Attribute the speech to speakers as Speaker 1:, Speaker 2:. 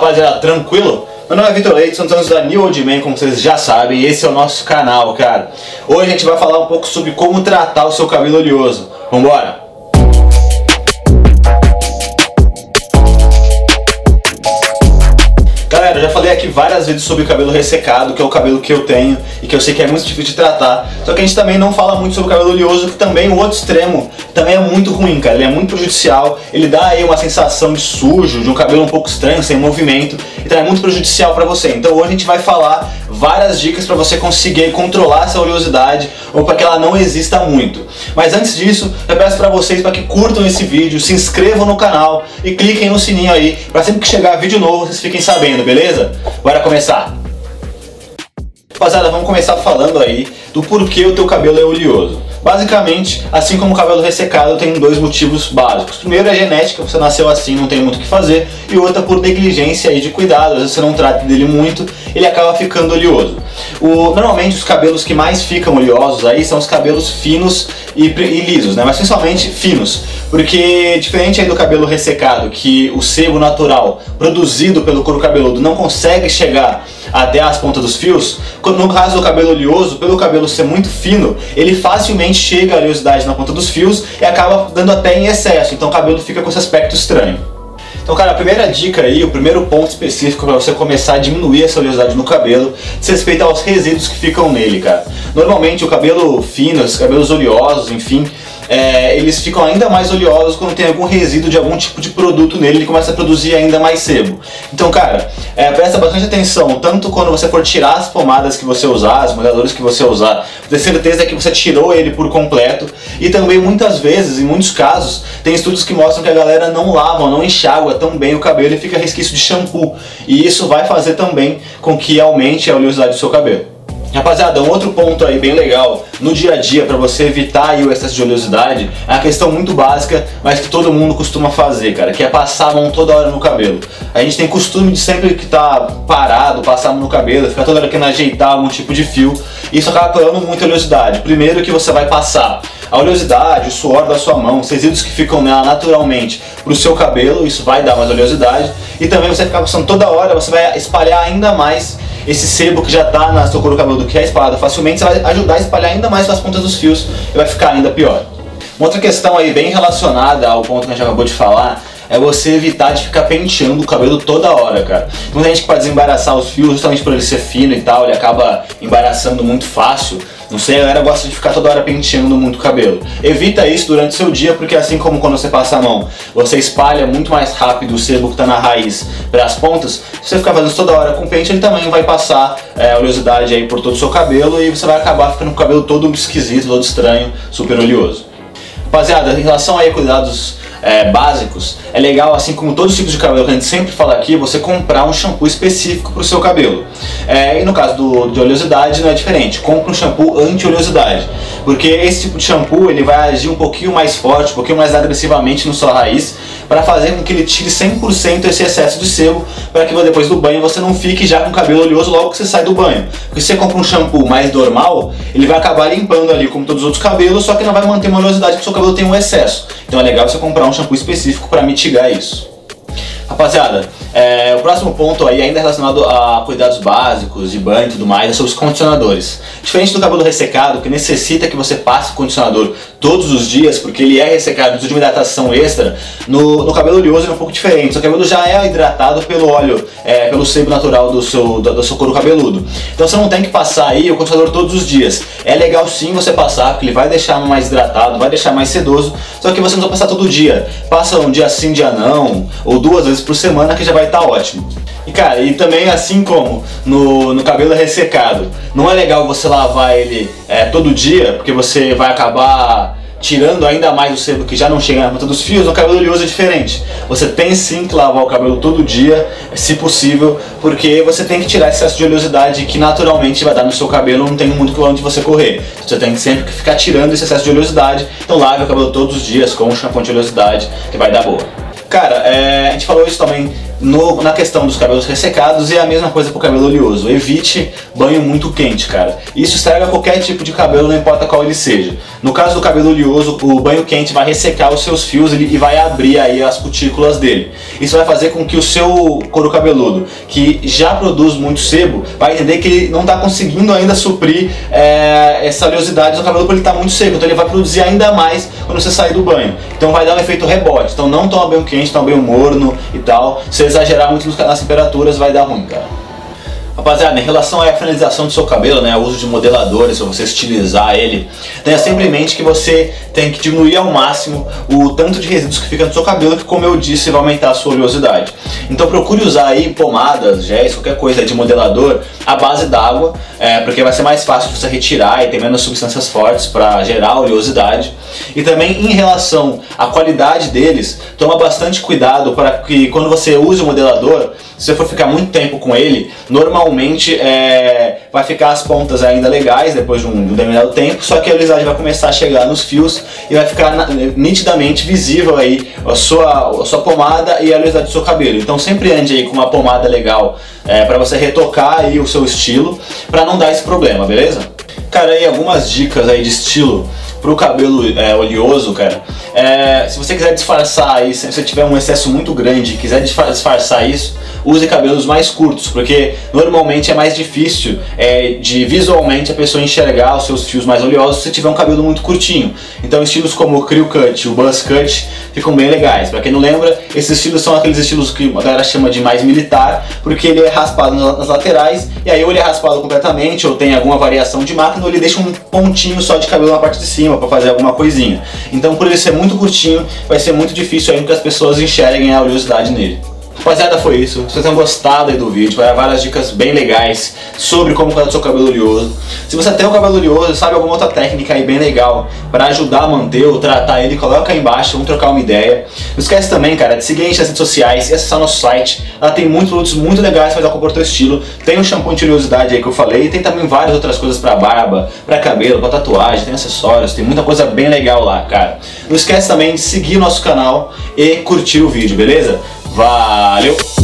Speaker 1: rapaziada, tranquilo? Meu nome é Vitor Leite, somos da New Old Man, como vocês já sabem, e esse é o nosso canal, cara. Hoje a gente vai falar um pouco sobre como tratar o seu cabelo oleoso. Vambora! Galera, já falei aqui várias vezes sobre o cabelo ressecado, que é o cabelo que eu tenho e que eu sei que é muito difícil de tratar. Só que a gente também não fala muito sobre o cabelo oleoso, que também o outro extremo também é muito ruim, cara. Ele é muito prejudicial, ele dá aí uma sensação de sujo, de um cabelo um pouco estranho, sem movimento, então é muito prejudicial para você. Então hoje a gente vai falar várias dicas para você conseguir controlar essa oleosidade ou para que ela não exista muito. Mas antes disso, eu peço para vocês para que curtam esse vídeo, se inscrevam no canal e cliquem no sininho aí para sempre que chegar vídeo novo vocês fiquem sabendo beleza? Bora começar! Rapaziada, vamos começar falando aí do porquê o teu cabelo é oleoso. Basicamente, assim como o cabelo ressecado, tem dois motivos básicos. Primeiro é genética, você nasceu assim, não tem muito o que fazer, e outra por negligência aí de cuidado, às vezes você não trata dele muito, ele acaba ficando oleoso. O, normalmente os cabelos que mais ficam oleosos aí são os cabelos finos e, e lisos, né? mas principalmente finos, porque diferente aí do cabelo ressecado, que o sebo natural produzido pelo couro cabeludo não consegue chegar até as pontas dos fios, no caso do cabelo oleoso, pelo cabelo ser muito fino, ele facilmente chega a oleosidade na ponta dos fios e acaba dando até em excesso, então o cabelo fica com esse aspecto estranho. Então, cara, a primeira dica aí, o primeiro ponto específico para você começar a diminuir essa oleosidade no cabelo, diz respeito aos resíduos que ficam nele, cara. Normalmente o cabelo fino, os cabelos oleosos, enfim, é, eles ficam ainda mais oleosos quando tem algum resíduo de algum tipo de produto nele, ele começa a produzir ainda mais sebo. Então, cara, é, presta bastante atenção, tanto quando você for tirar as pomadas que você usar, os molhadores que você usar, ter certeza que você tirou ele por completo, e também muitas vezes, em muitos casos, tem estudos que mostram que a galera não lava, não enxágua tão bem o cabelo e fica resquício de shampoo, e isso vai fazer também com que aumente a oleosidade do seu cabelo. Rapaziada, um outro ponto aí bem legal no dia a dia para você evitar o excesso de oleosidade é uma questão muito básica, mas que todo mundo costuma fazer, cara, que é passar a mão toda hora no cabelo. A gente tem costume de sempre que tá parado, passar a mão no cabelo, ficar toda hora querendo ajeitar algum tipo de fio. Isso acaba criando muita oleosidade. Primeiro que você vai passar a oleosidade, o suor da sua mão, os resíduos que ficam nela naturalmente pro seu cabelo, isso vai dar mais oleosidade. E também você ficar passando toda hora, você vai espalhar ainda mais esse sebo que já está na sua couro cabeludo, que é espalhado facilmente, você vai ajudar a espalhar ainda mais nas pontas dos fios e vai ficar ainda pior. Uma outra questão aí bem relacionada ao ponto que a gente acabou de falar é você evitar de ficar penteando o cabelo toda hora, cara. Muita gente que pode desembaraçar os fios, justamente por ele ser fino e tal, ele acaba embaraçando muito fácil. Não sei, a galera gosta de ficar toda hora penteando muito o cabelo. Evita isso durante seu dia, porque assim como quando você passa a mão, você espalha muito mais rápido o sebo que está na raiz para as pontas. Se você ficar fazendo isso toda hora com pente, ele também vai passar é, oleosidade aí por todo o seu cabelo e você vai acabar ficando com o cabelo todo esquisito, todo estranho, super oleoso. Rapaziada, em relação aí a cuidados é, básicos, é legal, assim como todos os tipos de cabelo que a gente sempre fala aqui, você comprar um shampoo específico para o seu cabelo. É, e no caso do, de oleosidade não é diferente, compre um shampoo anti-oleosidade, porque esse tipo de shampoo ele vai agir um pouquinho mais forte, um pouquinho mais agressivamente no sua raiz, para fazer com que ele tire 100% esse excesso de sebo, para que depois do banho você não fique já com o cabelo oleoso logo que você sai do banho. Porque se você compra um shampoo mais normal, ele vai acabar limpando ali como todos os outros cabelos, só que não vai manter uma oleosidade porque o seu cabelo tem um excesso. Então é legal você comprar um shampoo específico para mitigar isso. Rapaziada, é, o próximo ponto aí, ainda relacionado a cuidados básicos, de banho e tudo mais, é sobre os condicionadores. Diferente do cabelo ressecado, que necessita que você passe o condicionador todos os dias, porque ele é ressecado, precisa de uma hidratação extra, no, no cabelo oleoso é um pouco diferente. Seu cabelo já é hidratado pelo óleo, é, pelo sebo natural do seu, do, do, seu couro cabeludo. Então você não tem que passar aí o condicionador todos os dias. É legal sim você passar, porque ele vai deixar mais hidratado, vai deixar mais sedoso, só que você não vai passar todo dia. Passa um dia sim, dia não, ou duas vezes por semana que já vai estar tá ótimo. E cara, e também assim como no, no cabelo ressecado, não é legal você lavar ele é, todo dia, porque você vai acabar tirando ainda mais o sebo que já não chega na ponta dos fios, o cabelo oleoso é diferente. Você tem sim que lavar o cabelo todo dia, se possível, porque você tem que tirar esse excesso de oleosidade que naturalmente vai dar no seu cabelo, não tem muito por onde você correr. Você tem que sempre ficar tirando esse excesso de oleosidade, então lave o cabelo todos os dias com um shampoo de oleosidade que vai dar boa. Cara, é, a gente falou isso também no, na questão dos cabelos ressecados e a mesma coisa para o cabelo oleoso. Evite banho muito quente, cara. Isso estraga qualquer tipo de cabelo, não importa qual ele seja. No caso do cabelo oleoso, o banho quente vai ressecar os seus fios e vai abrir aí as cutículas dele. Isso vai fazer com que o seu couro cabeludo, que já produz muito sebo, vai entender que ele não está conseguindo ainda suprir é, essa oleosidade do cabelo porque ele está muito seco. Então ele vai produzir ainda mais quando você sair do banho. Então vai dar um efeito rebote. Então não toma banho quente, toma banho morno e tal. Se exagerar muito nas temperaturas vai dar ruim, cara. Rapaziada, em relação à finalização do seu cabelo, né, o uso de modeladores, se você estilizar ele, tenha sempre em mente que você tem que diminuir ao máximo o tanto de resíduos que fica no seu cabelo, que como eu disse, vai aumentar a sua oleosidade. Então procure usar aí pomadas, géis, qualquer coisa de modelador à base d'água, é, porque vai ser mais fácil você retirar e ter menos substâncias fortes para gerar oleosidade. E também em relação à qualidade deles, toma bastante cuidado para que quando você use o modelador, se você for ficar muito tempo com ele, normalmente é, vai ficar as pontas ainda legais depois de um, de um determinado tempo, só que a oleosidade vai começar a chegar nos fios e vai ficar na, nitidamente visível aí a sua, a sua pomada e a oleosidade do seu cabelo. Então sempre ande aí com uma pomada legal é, para você retocar aí o seu estilo, para não dar esse problema, beleza? Cara, aí algumas dicas aí de estilo pro cabelo é, oleoso, cara. É, se você quiser disfarçar aí, se você tiver um excesso muito grande e quiser disfarçar isso, use cabelos mais curtos, porque normalmente é mais difícil é, de visualmente a pessoa enxergar os seus fios mais oleosos se tiver um cabelo muito curtinho. Então estilos como o crew cut, o buzz cut ficam bem legais. Para quem não lembra, esses estilos são aqueles estilos que a galera chama de mais militar, porque ele é raspado nas laterais e aí ou ele é raspado completamente ou tem alguma variação de máquina ou ele deixa um pontinho só de cabelo na parte de cima para fazer alguma coisinha. Então por ele ser muito curtinho, vai ser muito difícil aí que as pessoas enxerguem a oleosidade nele. Rapaziada, foi isso. Se vocês tenham gostado aí do vídeo, vai várias dicas bem legais sobre como cuidar do seu cabelo oleoso. Se você tem o cabelo oleoso, sabe alguma outra técnica aí bem legal para ajudar a manter ou tratar ele, coloca aí embaixo, vamos trocar uma ideia. Não esquece também, cara, de seguir a gente nas redes sociais e acessar nosso site. Lá tem muitos produtos muito legais para dar com o teu estilo. Tem um shampoo de oleosidade aí que eu falei, e tem também várias outras coisas para barba, para cabelo, para tatuagem, tem acessórios, tem muita coisa bem legal lá, cara. Não esquece também de seguir o nosso canal e curtir o vídeo, beleza? Valeu!